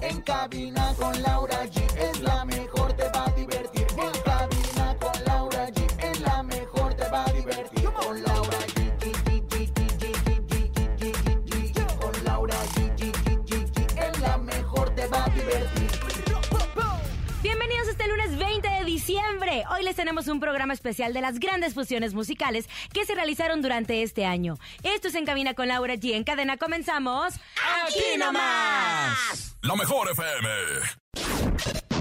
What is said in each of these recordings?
En cabina con Laura G es la mejor, te va a divertir. Hoy les tenemos un programa especial de las grandes fusiones musicales que se realizaron durante este año. Esto es En Cabina con Laura G. En cadena comenzamos... ¡Aquí nomás! La mejor FM.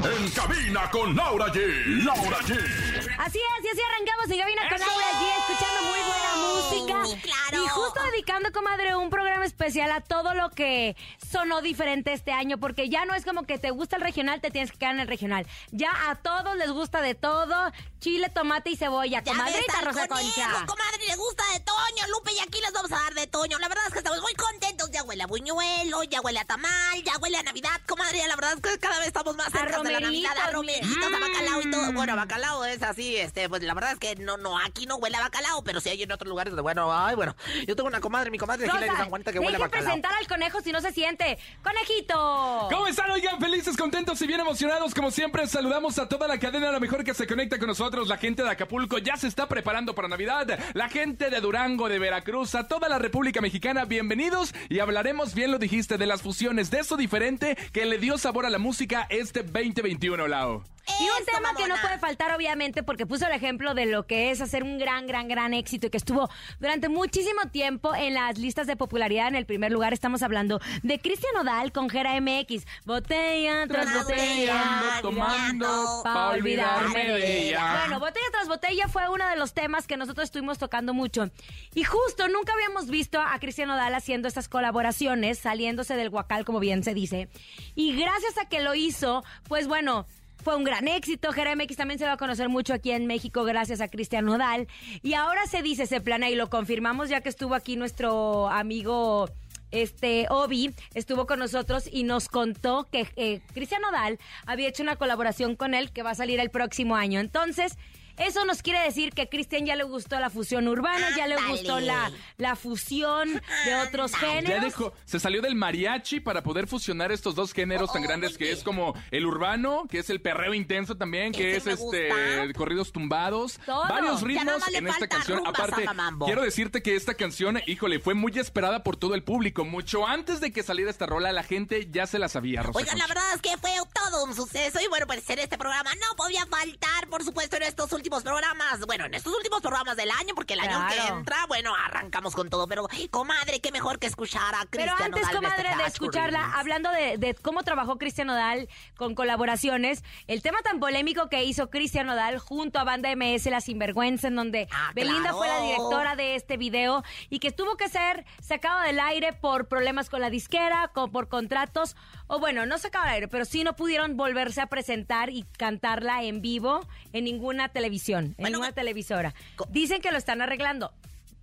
En cabina con Laura G. Laura G. Así es, y así arrancamos en Cabina con Laura G, escuchando muy buena música. claro. Y justo dedicando, comadre, un programa especial a todo lo que sonó diferente este año, porque ya no es como que te gusta el regional, te tienes que quedar en el regional. Ya a todos les gusta de todo, chile, tomate y cebolla, Ya comadrita Rosa Concha. comadre, le gusta de Toño, Lupe, y aquí les vamos a dar de Toño. La verdad es que estamos muy contentos. Ya huele a buñuelo, ya huele a tamal, ya huele a Navidad, comadre. La verdad es que cada vez estamos más cerca de la Navidad, a romeritos, a bacalao y todo. Bueno, a bacalao es así, este, pues la verdad es que no, no, aquí no huele a bacalao, pero sí hay en otros lugares donde, bueno, ay, bueno. Yo tengo una comadre, mi comadre Rosa, de San Juanita que huele a bacalao. presentar al conejo si no se siente. ¡Conejito! ¿Cómo están? Oigan, felices, contentos y bien emocionados. Como siempre, saludamos a toda la cadena, la mejor que se conecta con nosotros. La gente de Acapulco ya se está preparando para Navidad. La gente de Durango, de Veracruz, a toda la República Mexicana, bienvenidos. Y hablaremos, bien lo dijiste, de las fusiones, de eso diferente que le dio sabor a la música este 2021, Lao. Y un Eso, tema que no puede faltar, obviamente, porque puso el ejemplo de lo que es hacer un gran, gran, gran éxito y que estuvo durante muchísimo tiempo en las listas de popularidad. En el primer lugar estamos hablando de Cristian Odal con Gera MX. Botella tras botella. botella, tomando, pa' pa' olvidarme de de ella. Bueno, botella tras botella fue uno de los temas que nosotros estuvimos tocando mucho. Y justo nunca habíamos visto a Cristian Odal haciendo estas colaboraciones, saliéndose del guacal, como bien se dice. Y gracias a que lo hizo, pues bueno. Fue un gran éxito. X también se va a conocer mucho aquí en México gracias a Cristian Nodal. Y ahora se dice, se planea y lo confirmamos ya que estuvo aquí nuestro amigo este Obi estuvo con nosotros y nos contó que eh, Cristian Nodal había hecho una colaboración con él que va a salir el próximo año. Entonces, eso nos quiere decir que a Cristian ya le gustó la fusión urbana, ya le gustó la, la fusión de otros Ya géneros. dejó, se salió del mariachi para poder fusionar estos dos géneros tan grandes que es como el urbano, que es el perreo intenso también, que es este gusta. corridos tumbados, Todo. varios Ya ritmos en esta canción. Aparte, quiero decirte que esta canción, híjole, fue muy esperada por todo el público. Mucho antes de que saliera esta rola, la gente ya se la sabía, Rosa Oigan, la verdad es que fue todo un suceso y bueno, pues en este programa no podía faltar, por supuesto, en estos últimos programas, bueno, en estos últimos programas del año, porque el año que entra, bueno, arrancamos con todo, pero comadre, qué mejor que escuchar a Pero Cristian antes, Nodal comadre, de escucharla, hablando de, de cómo trabajó Cristian Nodal con colaboraciones, el tema tan polémico que hizo Cristian Nodal junto a Banda MS La Sinvergüenza, en donde Ah, Belinda claro. fue la directora de este video y que tuvo que ser sacado del aire por problemas con la disquera, con- por contratos, o bueno, no sacado del aire, pero sí no pudieron volverse a presentar y cantarla en vivo en ninguna televisión, en Bueno, ninguna televisora. Dicen que lo están arreglando.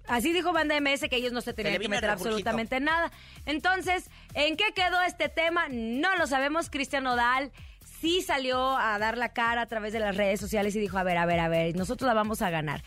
Así dijo Banda MS que ellos no se tenían que meter absolutamente nada. Entonces, ¿en qué quedó este tema? No lo sabemos. Cristian Nodal sí salió a dar la cara a través de las redes sociales y dijo, a ver, a ver, a ver, nosotros la vamos a ganar.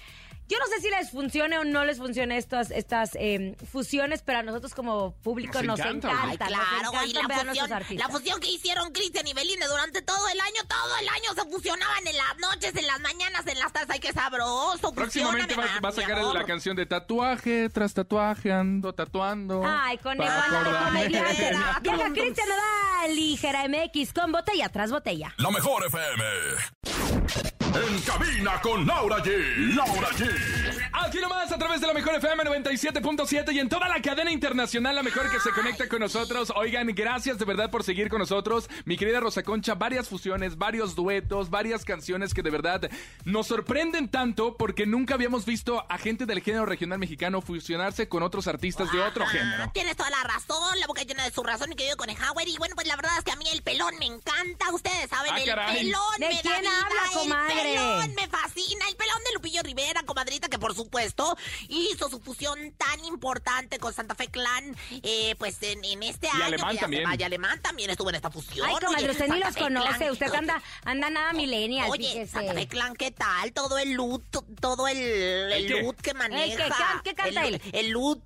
Yo no sé si les funcione o no les funcione estas, estas eh, fusiones, pero a nosotros como público nos, Nos encanta, encanta. Ay, nos claro, encantan y la ver a nuestros fusión, artistas. la fusión que hicieron Cristian y Belinda durante todo el año, todo el año se fusionaban en las noches, en las mañanas, en las tardes, ay, qué sabroso, Próximamente va, a sacar la canción de tatuaje tras tatuaje, ando tatuando. Ay, con mi Llega amor. Cristian Nodal y Jera MX con botella tras botella. La mejor FM. En cabina con Laura G. Laura G. Aquí nomás a través de la mejor FM 97.7 y en toda la cadena internacional, la mejor que se conecta con nosotros. Oigan, gracias de verdad por seguir con nosotros. Mi querida Rosa Concha, varias fusiones, varios duetos, varias canciones que de verdad nos sorprenden tanto porque nunca habíamos visto a gente del género regional mexicano fusionarse con otros artistas de otro Ajá, género. Tienes toda la razón, la boca llena de su razón, mi querido Conejauer. Y bueno, pues la verdad es que a mí el pelón pelón me encanta, ustedes saben, Ah, el caray. pelón ¿De me quién da vida, habla, comadre? El pelón me fascina, el pelón de Lupillo Rivera, comadrita, que por supuesto hizo su fusión tan importante con Santa Fe Clan, eh, pues en, en este año. Alemán también. va, y Alemán también estuvo en esta fusión. Ay, comadre, usted ni los Fe conoce. Clan, Usted anda, anda nada millennial, Oye, fíjese. Santa Fe Clan, ¿qué tal? Todo el loot, todo el, el ¿El loot que maneja. ¿Qué- qué canta el, él? El loot,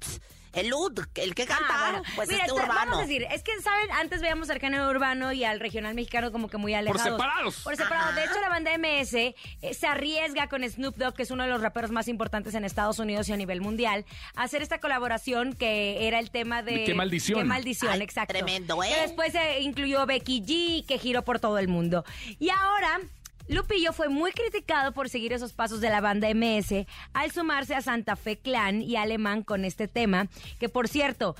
el loot, el que canta, Ah, bueno. pues Mira, este te- urbano. vamos a decir, es que, ¿saben? Antes veíamos al género urbano y al regional mexicano como que muy alejados. separados. Por separado. De hecho, la banda MS eh, se arriesga con Snoop Dogg, que es uno de los raperos más importantes en Estados Unidos y a nivel mundial, a hacer esta colaboración que era el tema de... Qué maldición. Qué maldición, Ay, exacto. tremendo, ¿eh? Que después se incluyó Becky G, que giró por todo el mundo. Y ahora... Lupillo fue muy criticado por seguir esos pasos de la banda MS al sumarse a Santa Fe Clan y Alemán con este tema, que por cierto,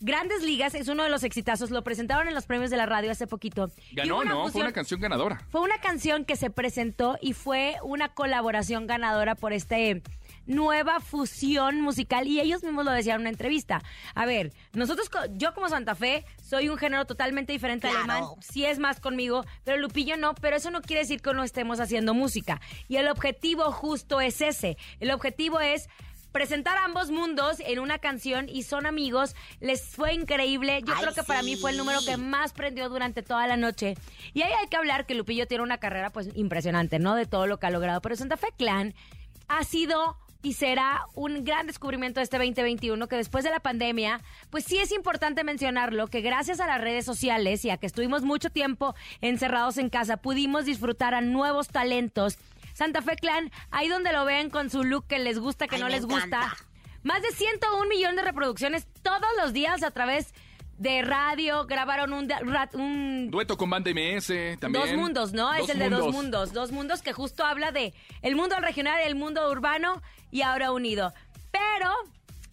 Grandes Ligas es uno de los exitazos, lo presentaron en los premios de la radio hace poquito. Ganó, ¿no? Fue una canción ganadora. fue una canción que se presentó y fue una colaboración ganadora por este nueva fusión musical y ellos mismos lo decían en una entrevista. A ver, nosotros, yo como Santa Fe, soy un género totalmente diferente al Claro. alemán, sí es más conmigo, pero Lupillo no, pero eso no quiere decir que no estemos haciendo música. Y el objetivo justo es ese, el objetivo es presentar ambos mundos en una canción y son amigos. Les fue increíble. Yo Ay, creo que para mí fue el número que más prendió durante toda la noche. Y ahí hay que hablar que Lupillo tiene una carrera pues impresionante, ¿no? De todo lo que ha logrado. Pero Santa Fe Clan ha sido y será un gran descubrimiento de este 2021 que después de la pandemia, pues sí es importante mencionarlo, que gracias a las redes sociales y a que estuvimos mucho tiempo encerrados en casa, pudimos disfrutar a nuevos talentos. Santa Fe Clan, ahí donde lo ven con su look que les gusta, que Ay, no les gusta. Más de 101 millones de reproducciones todos los días a través de radio. Grabaron un, Dueto con banda MS también. Dos mundos, ¿no? es el de dos mundos. Dos mundos que justo habla de el mundo regional, el mundo urbano y ahora unido. Pero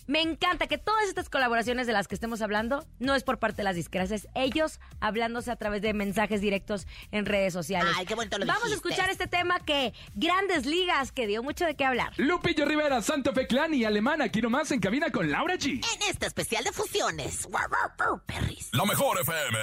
me encanta que todas estas colaboraciones de las que estemos hablando no es por parte de las discras, es ellos hablándose a través de mensajes directos en redes sociales. Ay, qué bonito lo Vamos a escuchar este tema que Grandes Ligas, que dio mucho de qué hablar. Lupillo Rivera, Santa Fe Clan y Alemán, aquí nomás en cabina con Laura G. En este especial de fusiones. Perris. La mejor FM.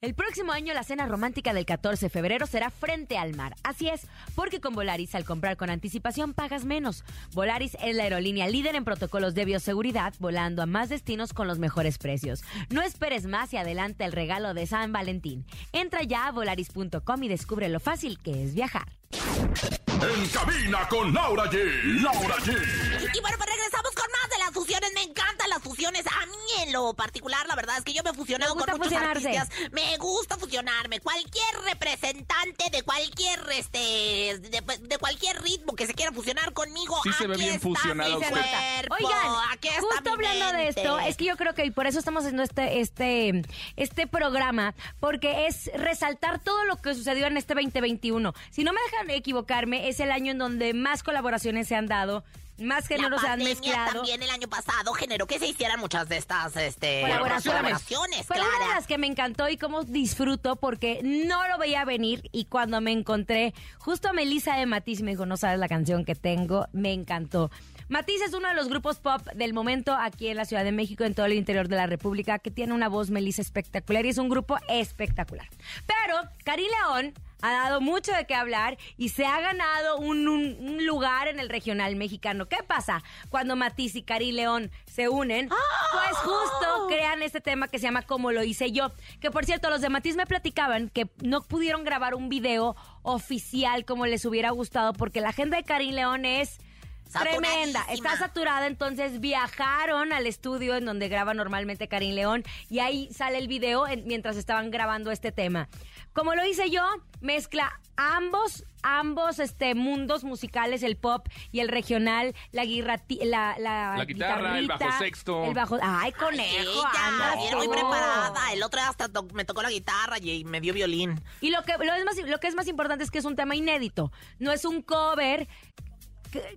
El próximo año la cena romántica del 14 de febrero será frente al mar. Así es, porque con Volaris al comprar con anticipación pagas menos. Volaris es la aerolínea líder en protocolos de bioseguridad, volando a más destinos con los mejores precios. No esperes más y adelante el regalo de San Valentín. Entra ya a volaris.com y descubre lo fácil que es viajar. En cabina con Laura G. Laura G. Y bueno, pues regresamos con más de las fusiones. Me encantan las fusiones. A mí en lo particular, la verdad es que yo me he fusionado Me gusta con muchos fusionarse. artistas. Me gusta fusionarme. Cualquier representante de cualquier este de, de cualquier ritmo que se quiera fusionar conmigo. Sí se ve aquí bien está fusionado mi usted. cuerpo, Oigan, aquí está justo mi hablando de esto, es que yo creo que y por eso estamos haciendo este, este, este programa, porque es resaltar todo lo que sucedió en este 2021. Si no me dejan equivocarme, es el año en donde más colaboraciones se han dado, más géneros se han mezclado. también el año pasado generó que se hicieran muchas de estas este, Colaboraciones. Fue una de las que me encantó y cómo disfruto porque no lo veía venir y cuando me encontré justo a Melissa de Matiz me dijo, no sabes la canción que tengo, me encantó. Matiz es uno de los grupos pop del momento aquí en la Ciudad de México, en todo el interior de la República, que tiene una voz Melissa espectacular y es un grupo espectacular. Pero Cari León ha dado mucho de qué hablar y se ha ganado un, un- un lugar en el regional mexicano. ¿Qué pasa cuando Matiz y Cari León se unen? Pues justo crean este tema que se llama Como lo hice yo. Que por cierto, los de Matiz me platicaban que no pudieron grabar un video oficial como les hubiera gustado porque la agenda de Cari León es... Tremenda, está saturada, entonces viajaron al estudio en donde graba normalmente Karim León y ahí sale el video en- mientras estaban grabando este tema. Como lo hice yo, mezcla ambos, ambos este, mundos musicales, el pop y el regional, la, guirrati- la, la, La guitarra, el bajo sexto. El bajo, ay, conejo, Ella, andas bien muy preparada. El otro día hasta to- me tocó la guitarra y me dio violín. Y lo que, lo, es más, lo que es más importante es que es un tema inédito. No es un cover.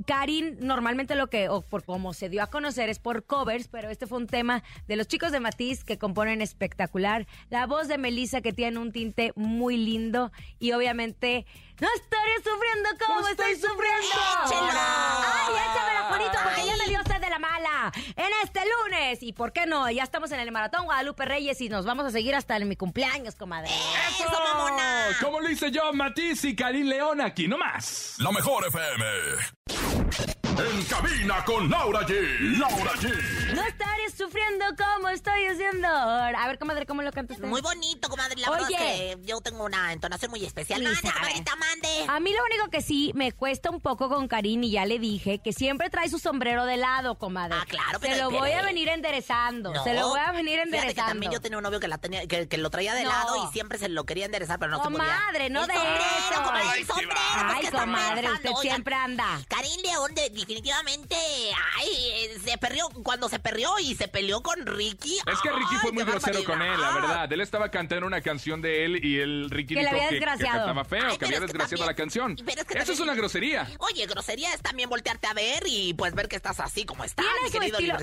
Karin, normalmente lo que, o por como se dio a conocer, es por covers, pero este fue un tema de los chicos de Matiz que componen espectacular. La voz de Melissa que tiene un tinte muy lindo y obviamente no estaré sufriendo como estoy sufriendo. ¡Échelo! ¡Ay, échamela, Juanito, porque ya me dio en este lunes. Y por qué no, ya estamos en el Maratón Guadalupe Reyes y nos vamos a seguir hasta en mi cumpleaños, comadre. ¡Eso, mamona! Como lo hice yo, Matiz y Karim León aquí nomás. La mejor FM. En cabina con Laura G. Laura G. No estaré sufriendo como estoy haciendo ahora. A ver, comadre, ¿cómo lo cantas? Muy bonito, comadre. La verdad Oye. es que yo tengo una entonación muy especial. Mande, comadrita, mande. A mí lo único que sí me cuesta un poco con Karim y ya le dije que siempre trae su sombrero de lado, comadre. Ah, claro, Se pero lo voy a venir enderezando. No. Se lo voy a venir Fíjate que enderezando. también yo tenía un novio que, la tenía, que, que lo traía de No. lado y siempre se lo quería enderezar, pero no se podía. Comadre, no El de sombrero, eso. comadre, Ay, el sombrero. pues, Ay, comadre, usted oigan. siempre anda. Karim León de- definitivamente, ay, eh, se perrió, cuando se perrió y se peleó con Ricky. Es que Ricky ay, fue muy grosero con él, la barbaridad. verdad. Él estaba cantando una canción de él y el Ricky Que le dijo había que, que cantaba feo, Ay, que había es que desgraciado la canción. pero es que Eso es una grosería. Oye, grosería es también voltearte a ver y pues ver que estás así como estás, Tiene su estilo-.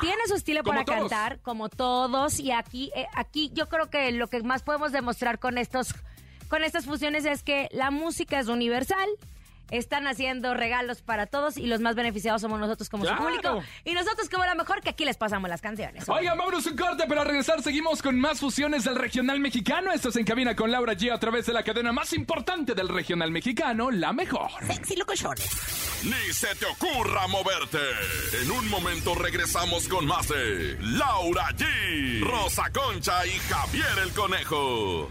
Tiene su estilo Como para todos. cantar, como todos, y aquí, eh, aquí yo creo que lo que más podemos demostrar con estos, con estas fusiones es que la música es universal. Están haciendo regalos para todos y los más beneficiados somos nosotros como Claro. su público. Y nosotros como la mejor que aquí les pasamos las canciones. Oigan, vámonos un corte, pero al regresar seguimos con más fusiones del regional mexicano. Esto es En Cabina con Laura G a través de la cadena más importante del regional mexicano, La Mejor. Sexy locochones. Ni se te ocurra moverte. En un momento regresamos con más de Laura G, Rosa Concha y Javier el Conejo.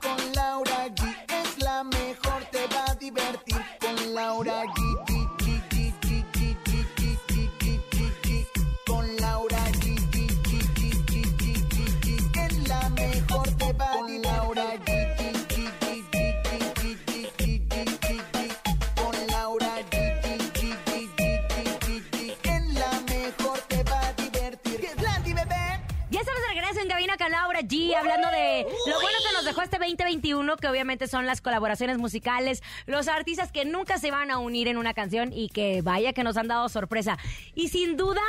con Laura G, hablando de lo bueno que nos dejó este 2021, que obviamente son las colaboraciones musicales, los artistas que nunca se van a unir en una canción y que vaya que nos han dado sorpresa. Y sin duda,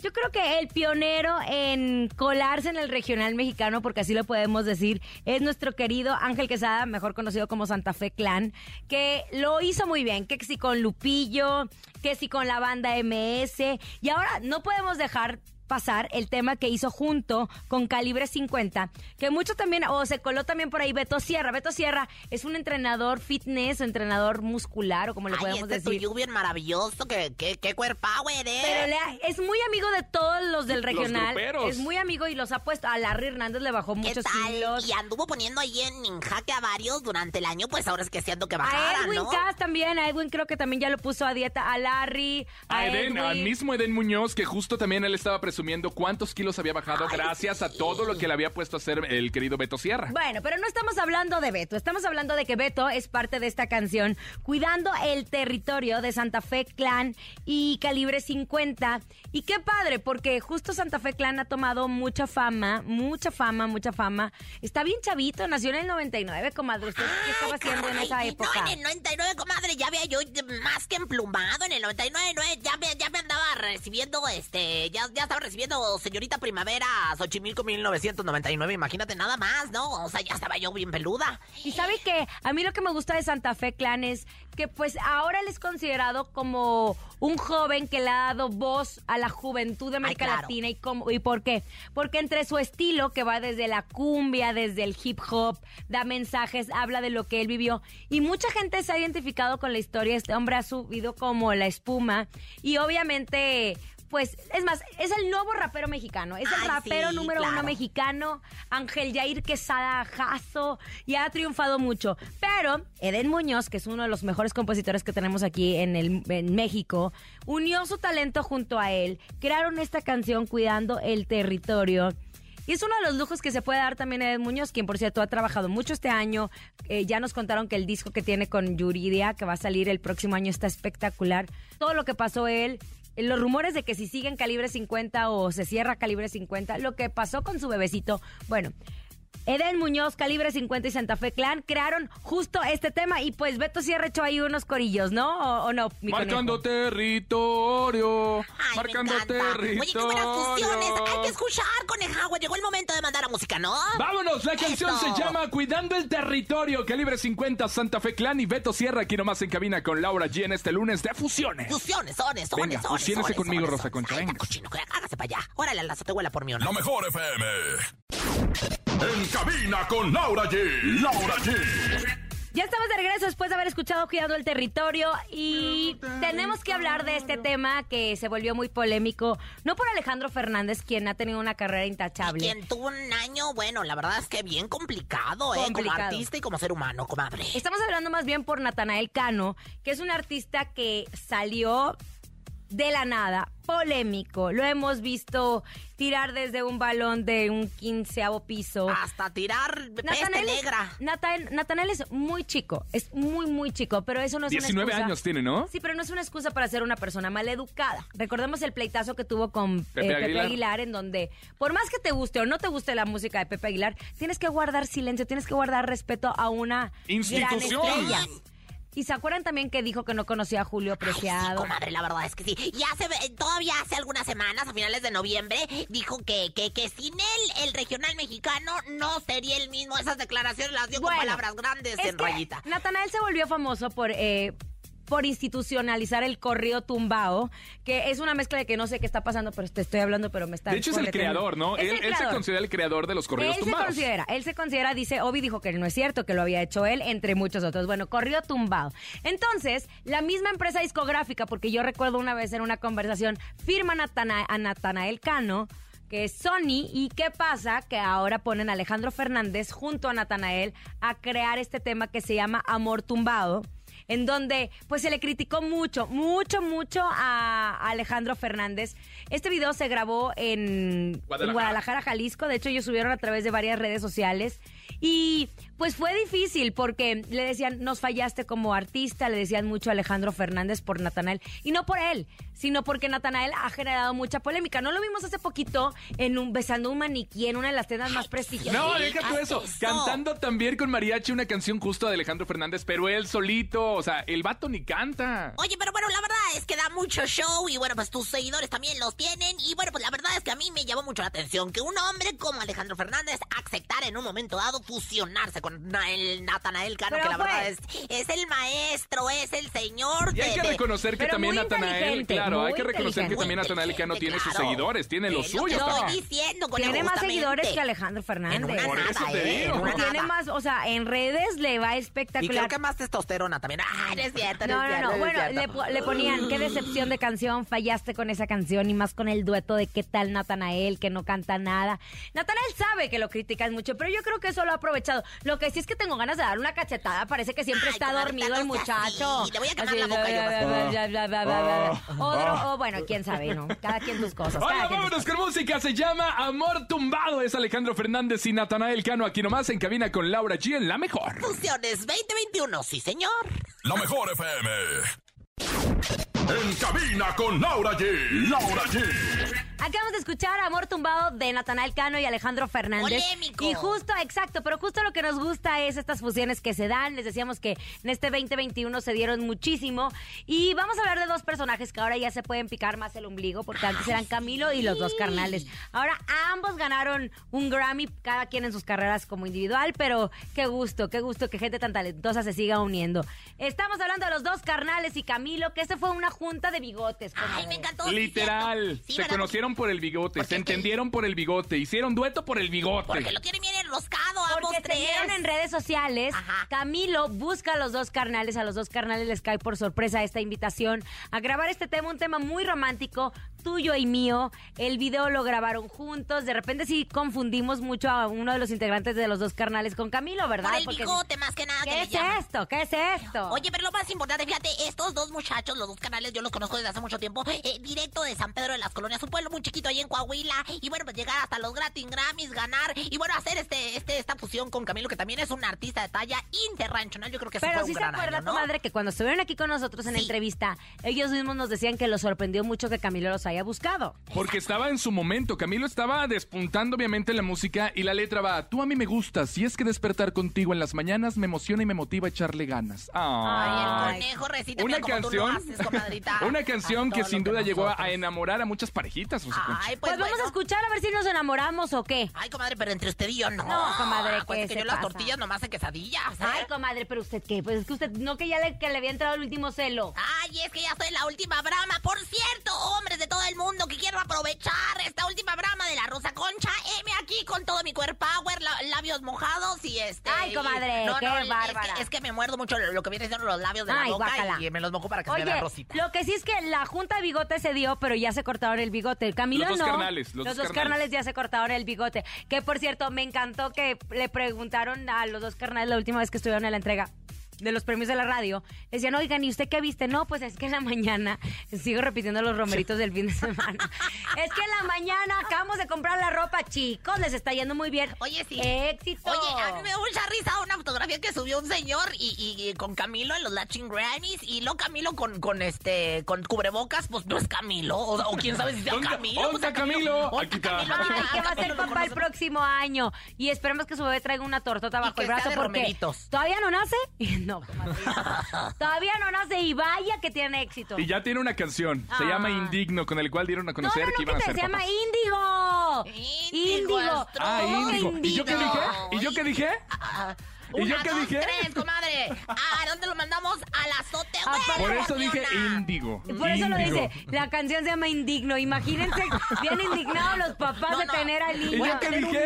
yo creo que el pionero en colarse en el regional mexicano, porque así lo podemos decir, es nuestro querido Ángel Quesada, mejor conocido como Santa Fe Clan, que lo hizo muy bien, que si con Lupillo, que si con la banda MS, y ahora no podemos dejar pasar el tema que hizo junto con Calibre 50, que mucho también, o se coló también por ahí Beto Sierra. Beto Sierra es un entrenador fitness, o entrenador muscular, o como le Ay, podemos este decir. tuyo bien maravilloso, que, que, que cuerpower, eh. Pero le- es muy amigo de todos los del regional. es muy amigo y los ha puesto. A Larry Hernández le bajó ¿Qué muchos kilos. Y anduvo poniendo ahí en, en jaque a varios durante el año, pues ahora es que siendo que A bajara, Edwin ¿no? Cass también, a Edwin creo que también ya lo puso a dieta, a Larry, a, A Eden, al mismo Eden Muñoz, que justo también él estaba presumiendo cuántos kilos había bajado gracias a todo lo que le había puesto a hacer el querido Beto Sierra. Bueno, pero no estamos hablando de Beto, estamos hablando de que Beto es parte de esta canción, cuidando el territorio de Santa Fe Clan y Calibre 50. Y qué padre, porque justo Santa Fe Clan ha tomado mucha fama, mucha fama, mucha fama. Está bien chavito, nació en el 99, comadre. ¿Usted qué estaba haciendo en esa época? No, en el 99, comadre, ya había yo más que emplumado. En el 99, no, ya, me, ya me andaba recibiendo, este, ya, ya estaba recibiendo señorita primavera Xochimilco 1999. Imagínate nada más, ¿no? O sea, ya estaba yo bien peluda. Y sabe que a mí lo que me gusta de Santa Fe Clan es que pues ahora él es considerado como un joven que le ha dado voz a la juventud de América claro. Latina. ¿Y, cómo, ¿Y por qué? Porque entre su estilo, que va desde la cumbia, desde el hip hop, da mensajes, habla de lo que él vivió. Y mucha gente se ha identificado con la historia. Este hombre ha subido como la espuma. Y obviamente... Pues, es más, es el nuevo rapero mexicano. Es el Ay, rapero sí, número uno mexicano, Ángel Jair Quesada Jasso, y ha triunfado mucho. Pero Eden Muñoz, que es uno de los mejores compositores que tenemos aquí en, el, en México, unió su talento junto a él, crearon esta canción Cuidando el Territorio. Y es uno de los lujos que se puede dar también a Eden Muñoz, quien por cierto ha trabajado mucho este año. Eh, ya nos contaron que el disco que tiene con Yuridia, que va a salir el próximo año, está espectacular. Todo lo que pasó él, los rumores de que si siguen calibre 50 o se cierra calibre 50, lo que pasó con su bebecito, bueno. Eden Muñoz, Calibre 50 y Santa Fe Clan crearon justo este tema y pues Beto Sierra echó ahí unos corillos, ¿no? ¿O, o no? mi Marcando conejo? territorio. Ay, marcando me territorio. Oye, qué buenas fusiones. Hay que escuchar, conejagua. Llegó el momento de mandar a música, ¿no? Vámonos, la canción Eso. se llama Cuidando el Territorio, Calibre 50, Santa Fe Clan y Beto Sierra aquí nomás en cabina con Laura G en este lunes de fusiones. Fusiones, sones, sones, Venga, sones, fusiónese conmigo, sones, Rosa. Concha, venga. cochino, hágase para allá. Órale, la azotehuela por mí, ¿o no? La mejor FM. En cabina con Laura G. Laura G. Ya estamos de regreso después de haber escuchado Cuidando el Territorio y tenemos que hablar de este tema que se volvió muy polémico, no por Alejandro Fernández, quien ha tenido una carrera intachable. Quien tuvo un año, bueno, la verdad es que bien complicado, ¿eh? Como artista y como ser humano, comadre. Estamos hablando más bien por Natanael Cano, que es un artista que salió de la nada, polémico. Lo hemos visto tirar desde un balón de un quinceavo piso. Hasta tirar peste Natanael es- negra. Es muy chico, es muy, muy chico, pero eso no es una 19 excusa. años tiene, ¿no? Sí, pero no es una excusa para ser una persona maleducada. Recordemos el pleitazo que tuvo con eh, Pepe Pepe, Aguilar. Aguilar. en donde, por más que te guste o no te guste la música de Pepe Aguilar, tienes que guardar silencio, tienes que guardar respeto a una Institución. gran estrella. Y se acuerdan también que dijo que no conocía a Julio Ay, sí, Preciado. comadre, la verdad es que sí. Y hace, todavía hace algunas semanas, a finales de noviembre, dijo que, que, que sin él, el regional mexicano no sería el mismo. Esas declaraciones las dio Bueno, con palabras grandes Es en rayita. Natanael se volvió famoso por, eh, por institucionalizar el corrido tumbao, que es una mezcla de que no sé qué está pasando, pero te estoy hablando, pero me está De hecho es el creador, ¿no? Él, el él se considera el creador de los correos Él se tumbados. considera, él se considera, dice, Obi dijo que no es cierto, que lo había hecho él, entre muchos otros. Bueno, corrió tumbado. Entonces, la misma empresa discográfica, porque yo recuerdo una vez en una conversación, firma a Natanael Cano, que es Sony, y qué pasa que ahora ponen a Alejandro Fernández junto a Natanael a crear este tema que se llama Amor Tumbado en donde pues se le criticó mucho, mucho, mucho a Alejandro Fernández. Este video se grabó en en Guadalajara. Guadalajara, Jalisco. De hecho, ellos subieron a través de varias redes sociales. Y pues fue difícil porque le decían, nos fallaste como artista, le decían mucho a Alejandro Fernández por Natanael. Y no por él, sino porque Natanael ha generado mucha polémica. No lo vimos hace poquito en un besando un maniquí en una de las tiendas más prestigiosas. No, deja tú eso. eso. Cantando también con mariachi una canción justo de Alejandro Fernández, pero él solito, o sea, el vato ni canta. Oye, pero bueno, la verdad es que da mucho show y bueno, pues tus seguidores también los tienen. Y bueno, pues la verdad es que a mí me llamó mucho la atención que un hombre como Alejandro Fernández aceptara en un momento dado fusionarse con Na- el Natanael Cano, Pero que la verdad es, es el maestro, es el señor Y hay de- que de- reconocer que Pero también muy Natanael, inteligente, claro, hay que reconocer que inteligente. también Natanael Cano tiene sus claro. seguidores, tiene los Es lo que suyos. estoy papá. diciendo, conejo, Tiene más justamente. seguidores que Alejandro Fernández. Una Por nada, eso te ¿eh? digo. En una Tiene nada. más, o sea, en redes le va Y espectacular. creo que más testosterona también. Ah, no es cierto, no, No, es no, cierto, no. es Bueno, cierto. le, po- le ponían, qué decepción de canción, fallaste con esa canción y más con el dueto de qué tal Natanael, que no canta nada. Natanael sabe que lo critican mucho, pero yo creo que eso lo ha aprovechado. Lo que sí es que tengo ganas de dar una cachetada, parece que siempre Ay, está comadre, dormido el muchacho. así, le voy a quemar Así, la boca yo, bla, vas a bla, bla, bla, bla, bla, bla. Otro- o bueno, quién sabe, ¿no? Cada quien tus cosas. Hola, vámonos con música. Se llama Amor Tumbado. Es Alejandro Fernández y Natanael Cano aquí nomás en cabina con Laura G en la mejor. Fusiones 2021, sí señor. La mejor FM. En cabina con Laura G. Laura G. Acabamos de escuchar Amor Tumbado de Natanael Cano y Alejandro Fernández. Polémico. Y justo, exacto, pero justo lo que nos gusta es estas fusiones que se dan. Les decíamos que en este 2021 se dieron muchísimo. Y vamos a hablar de dos personajes que ahora ya se pueden picar más el ombligo, porque antes eran Camilo y los dos carnales. Ahora ambos ganaron un Grammy, cada quien en sus carreras como individual, pero qué gusto, qué gusto que gente tan talentosa se siga uniendo. Estamos hablando de los dos carnales y Camilo, que esta fue una junta de bigotes. Ay, me encantó. Literal. Sí, se ¿verdad? conocieron por el bigote, Porque se entendieron por el bigote, hicieron dueto por el bigote. Porque lo tienen bien enroscado ambos Porque se tres. vieron en redes sociales. Ajá. Camilo busca a los dos carnales. A los dos carnales les cae por sorpresa esta invitación a grabar este tema, un tema muy romántico, tuyo y mío. El video lo grabaron juntos. De repente sí confundimos mucho a uno de los integrantes de los dos carnales con Camilo, ¿verdad? Por el Porque- bigote, más que nada. ¿Qué es esto? ¿Qué es esto? Oye, pero lo más importante, fíjate, estos dos muchachos, los dos canales, yo los conozco desde hace mucho tiempo, eh, directo de San Pedro de las Colonias, un pueblo muy chiquito ahí en Coahuila. Y bueno, pues llegar hasta los Latin Grammys, ganar. Y bueno, hacer este, este, esta fusión con Camilo, que también es un artista de talla internacional. Yo creo que Pero fue sí un se gran acuerda año, tu madre que cuando estuvieron aquí con nosotros en Sí. entrevista, ellos mismos nos decían que los sorprendió mucho que Camilo los haya buscado. Porque estaba en su momento. Camilo estaba despuntando, obviamente, la música y la letra va: Tú a mí me gustas. Y es que despertar contigo en las mañanas me emociona y me motiva a echarle ganas. Ay, el conejo recita Una mira como tú lo canción, haces, comadrita. una canción que sin duda llegó a, nosotros. a enamorar a muchas parejitas. Rosa Concha. Ay, Pues, pues, vamos a escuchar a ver si nos enamoramos o qué. Ay, comadre, pero entre usted y yo no. No, comadre, Acuérdate ¿qué que se yo las tortillas nomás en quesadillas, ¿eh? Ay, comadre, pero usted qué? Pues es que usted, no que ya le, que le había entrado el último celo. Ay, es que ya estoy en la última brama. Por cierto, hombres de todo el mundo que quiero aprovechar esta última brama de la Rosa Concha, heme aquí con todo mi cuerpo power, la- labios mojados y este. Ay, y- comadre, qué es que- bárbara. Es que, me muerdo mucho lo, lo que viene siendo los labios de Ay, la boca guácala. y me los mojo para que se vean rosita. lo que sí es que la junta de bigote se dio, pero ya se cortaron el bigote. El Camilo Los dos no. carnales, los dos dos carnales. carnales ya se cortaron el bigote. Que por cierto, me encantó que le preguntaron a los dos carnales la última vez que estuvieron en la entrega de los premios de la radio. Decían, oigan, ¿y usted qué viste? No, pues es que en la mañana, sigo repitiendo los romeritos del fin de semana. es que en la mañana acabamos de comprar la ropa, chicos, les está yendo muy bien. Oye, sí. Éxito. Oye, a mí me dio mucha risa una fotografía que subió un señor y, y- y con Camilo en los Latin Grammys y lo Camilo con, con este con cubrebocas, pues no es Camilo. O, o quién sabe si sea ¿Dónde- Camilo. dónde pues, a está Camilo? ¿Dónde Aquí está. Camilo? Ay, que va a ser papá el próximo año. Y esperemos que su bebé traiga una tortota bajo el brazo porque romeritos. todavía no nace. No, comadre. todavía no nace y vaya que tiene éxito. Y ya tiene una canción. Se Ah. llama Indigno, con el cual dieron a no, conocer no, no, que iban a que ser se llama papás. Índigo. Índigo, astro- Ah, Índigo. ¿Y yo qué dije? ¿Y yo qué dije? Ah, ¿Y yo una, qué dos, dije? tres, comadre. ¿A dónde lo mandamos? Al azote. Ah, Bueno, Por eso dije. Índigo. Por eso lo dice, la canción se llama Indigno. Imagínense, bien indignados los papás No, de no. tener al niño. ¿Y yo qué dije?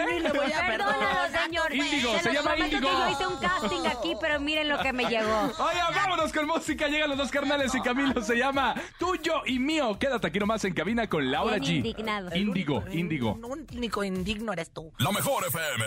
Perdónalo, señor. Índigo, Se llama Índigo. que yo hice un casting aquí, pero miren lo que me llegó. Oye, vámonos con música. Llegan los dos carnales y Camilo se llama Tuyo y Mío. Quédate aquí nomás en cabina con Laura Bien G. indignado. Índigo, Índigo. Un único indigno eres tú. La mejor FM.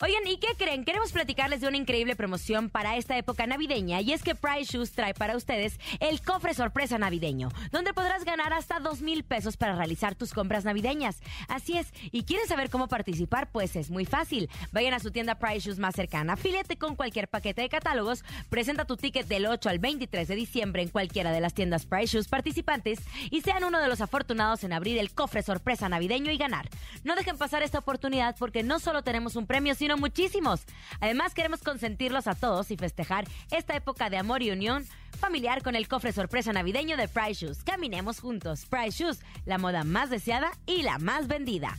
Oigan, ¿y qué creen? Queremos platicarles de una increíble promoción para esta época navideña y es que Price Shoes trae para ustedes el cofre sorpresa navideño, donde podrás ganar hasta dos mil pesos para realizar tus compras navideñas. Así es, ¿y quieren saber cómo participar? Pues es muy fácil. Vayan a su tienda Price Shoes más cercana, afíliate con cualquier paquete de catálogos, presenta tu ticket del 8 al 23 de diciembre en cualquiera de las tiendas Price Shoes participantes y sean uno de los afortunados en abrir el cofre sorpresa navideño y ganar. No dejen pasar esta oportunidad porque no solo tenemos un premio, sino muchísimos. Además, queremos consentirlos a todos y festejar esta época de amor y unión familiar con el cofre sorpresa navideño de Price Shoes. Caminemos juntos. Price Shoes, la moda más deseada y la más vendida.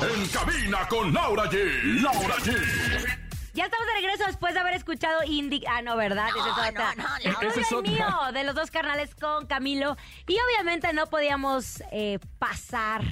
En cabina con Laura G. Laura G. Ya estamos de regreso después de haber escuchado Indie. Ah, no, ¿verdad? Es No, otra. no, no, El no. tuyo Esa es y otra. mío, de los dos carnales con Camilo. Y obviamente no podíamos eh, pasar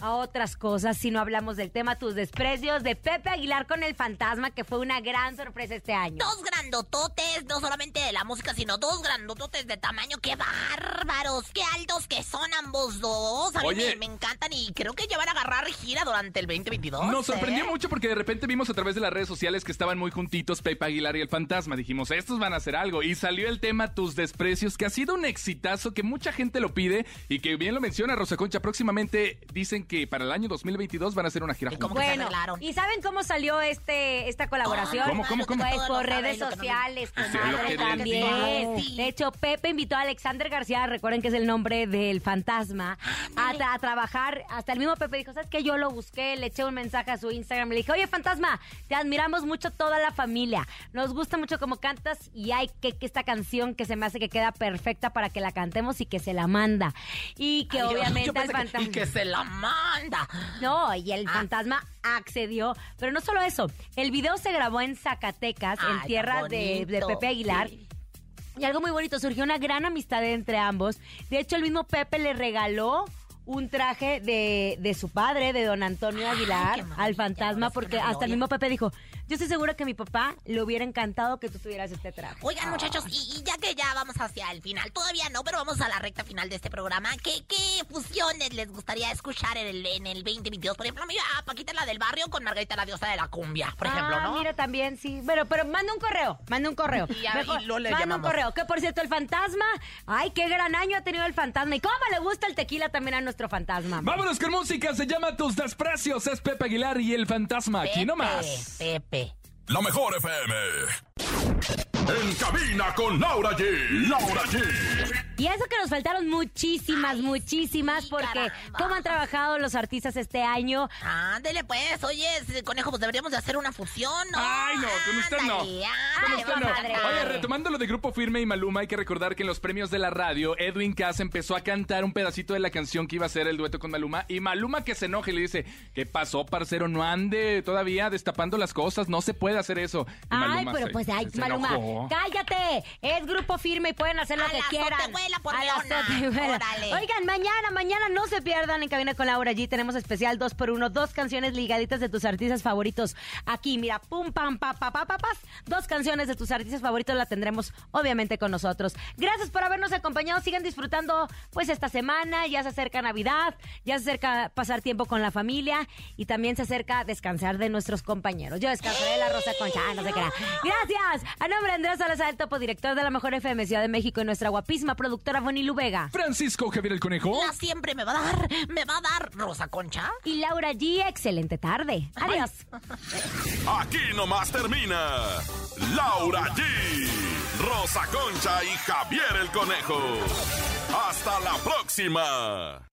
a otras cosas si no hablamos del tema Tus Desprecios de Pepe Aguilar con el fantasma, que fue una gran sorpresa este año. Dos grandototes, no solamente de la música, sino dos grandototes de tamaño. ¡Qué bárbaros! ¡Qué altos que son ambos dos! A mí Oye. me, me encantan y creo que ya van a agarrar gira durante el 2022. Nos sorprendió ¿eh? mucho porque de repente vimos a través de las redes sociales que estaban muy juntitos Pepe Aguilar y el fantasma. Dijimos, estos van a hacer algo. Y salió el tema Tus Desprecios, que ha sido un exitazo, que mucha gente lo pide y que bien lo menciona Rosa Concha. Próximamente dicen que para el año 2022 van a hacer una gira ¿Y cómo juntos. Bueno? ¿y saben cómo salió este esta colaboración? ¿Cómo, cómo, cómo? Pues por redes sociales, Sí, comadre, lo que les también. De hecho, Pepe invitó a Alexander García, recuerden que es el nombre del fantasma, a, tra- a trabajar. Hasta el mismo Pepe dijo, ¿sabes qué? Yo lo busqué, le eché un mensaje a su Instagram, le dije, oye, fantasma, te admiramos mucho toda la familia. Nos gusta mucho cómo cantas y hay que, que esta canción que se me hace que queda perfecta para que la cantemos y que se la manda. Y que Ay, yo- yo obviamente al que- fantasma... Y que se la manda. No, y el Ah. fantasma accedió. Pero no solo eso, el video se grabó en Zacatecas, Ay, en tierra de. Pepe Aguilar. Sí. Y algo muy bonito, surgió una gran amistad entre ambos. De hecho, el mismo Pepe le regaló un traje de, de su padre, de don Antonio Aguilar, al fantasma, porque hasta el mismo Pepe dijo, yo estoy segura que a mi papá le hubiera encantado que tú tuvieras este traje. Oigan, muchachos, y, y ya que ya vamos hacia el final, todavía no, pero vamos a la recta final de este programa. ¿Qué, qué fusiones les gustaría escuchar en el, en el 2022? Por ejemplo, mira, Paquita la del barrio con Margarita la diosa de la cumbia, por ejemplo, ah, ¿no? mira, también, sí. Bueno, pero manda un correo, manda un correo. Y ya- y luego le manda llamamos. un correo. Que por cierto, el fantasma, ay, qué gran año ha tenido el fantasma. Y cómo le gusta el tequila también a nuestro fantasma. Vámonos con música, se llama Tus Desprecios, es Pepe Aguilar y el fantasma, aquí Pepe, nomás. Pepe. La mejor FM. En cabina con Laura G. Laura G. Y eso que nos faltaron muchísimas, muchísimas, sí, porque caramba. cómo han trabajado los artistas este año. Ándele pues, oye, ese conejo, pues deberíamos de hacer una fusión, ¿no? Ay, no, con usted no. Ándale, Con ándale, usted no. Oye, retomando lo de Grupo Firme y Maluma, hay que recordar que en los premios de la radio, Edwin Cass empezó a cantar un pedacito de la canción que iba a ser el dueto con Maluma. Y Maluma que se enoje y le dice, ¿qué pasó, parcero? No ande todavía destapando las cosas, no se puede hacer eso. Y Ay, Maluma pero se- pues, ay, Maluma, enojó. cállate. Es grupo firme y pueden hacer lo A que quieran. Por A leona. Oigan, mañana, mañana no se pierdan en Cabina con Laura G. Tenemos especial 2 por 1 dos canciones ligaditas de tus artistas favoritos. Aquí, mira, pum, pam, pa, pa, pa, pa, pas. Dos canciones de tus artistas favoritos la tendremos, obviamente, con nosotros. Gracias por habernos acompañado. Sigan disfrutando, pues, esta semana. Ya se acerca Navidad, ya se acerca pasar tiempo con la familia y también se acerca descansar de nuestros compañeros. Yo descansaré de la Rosa Concha, ah, no sé qué. Gracias. A nombre de Andrés Salazar, el topo director de la Mejor FM Ciudad de México y nuestra guapísima productora Bonnie Lubega. Francisco Javier el Conejo. La siempre me va a dar, me va a dar Rosa Concha. Y Laura G, excelente tarde. Adiós. Aquí nomás termina Laura G, Rosa Concha y Javier el Conejo. Hasta la próxima.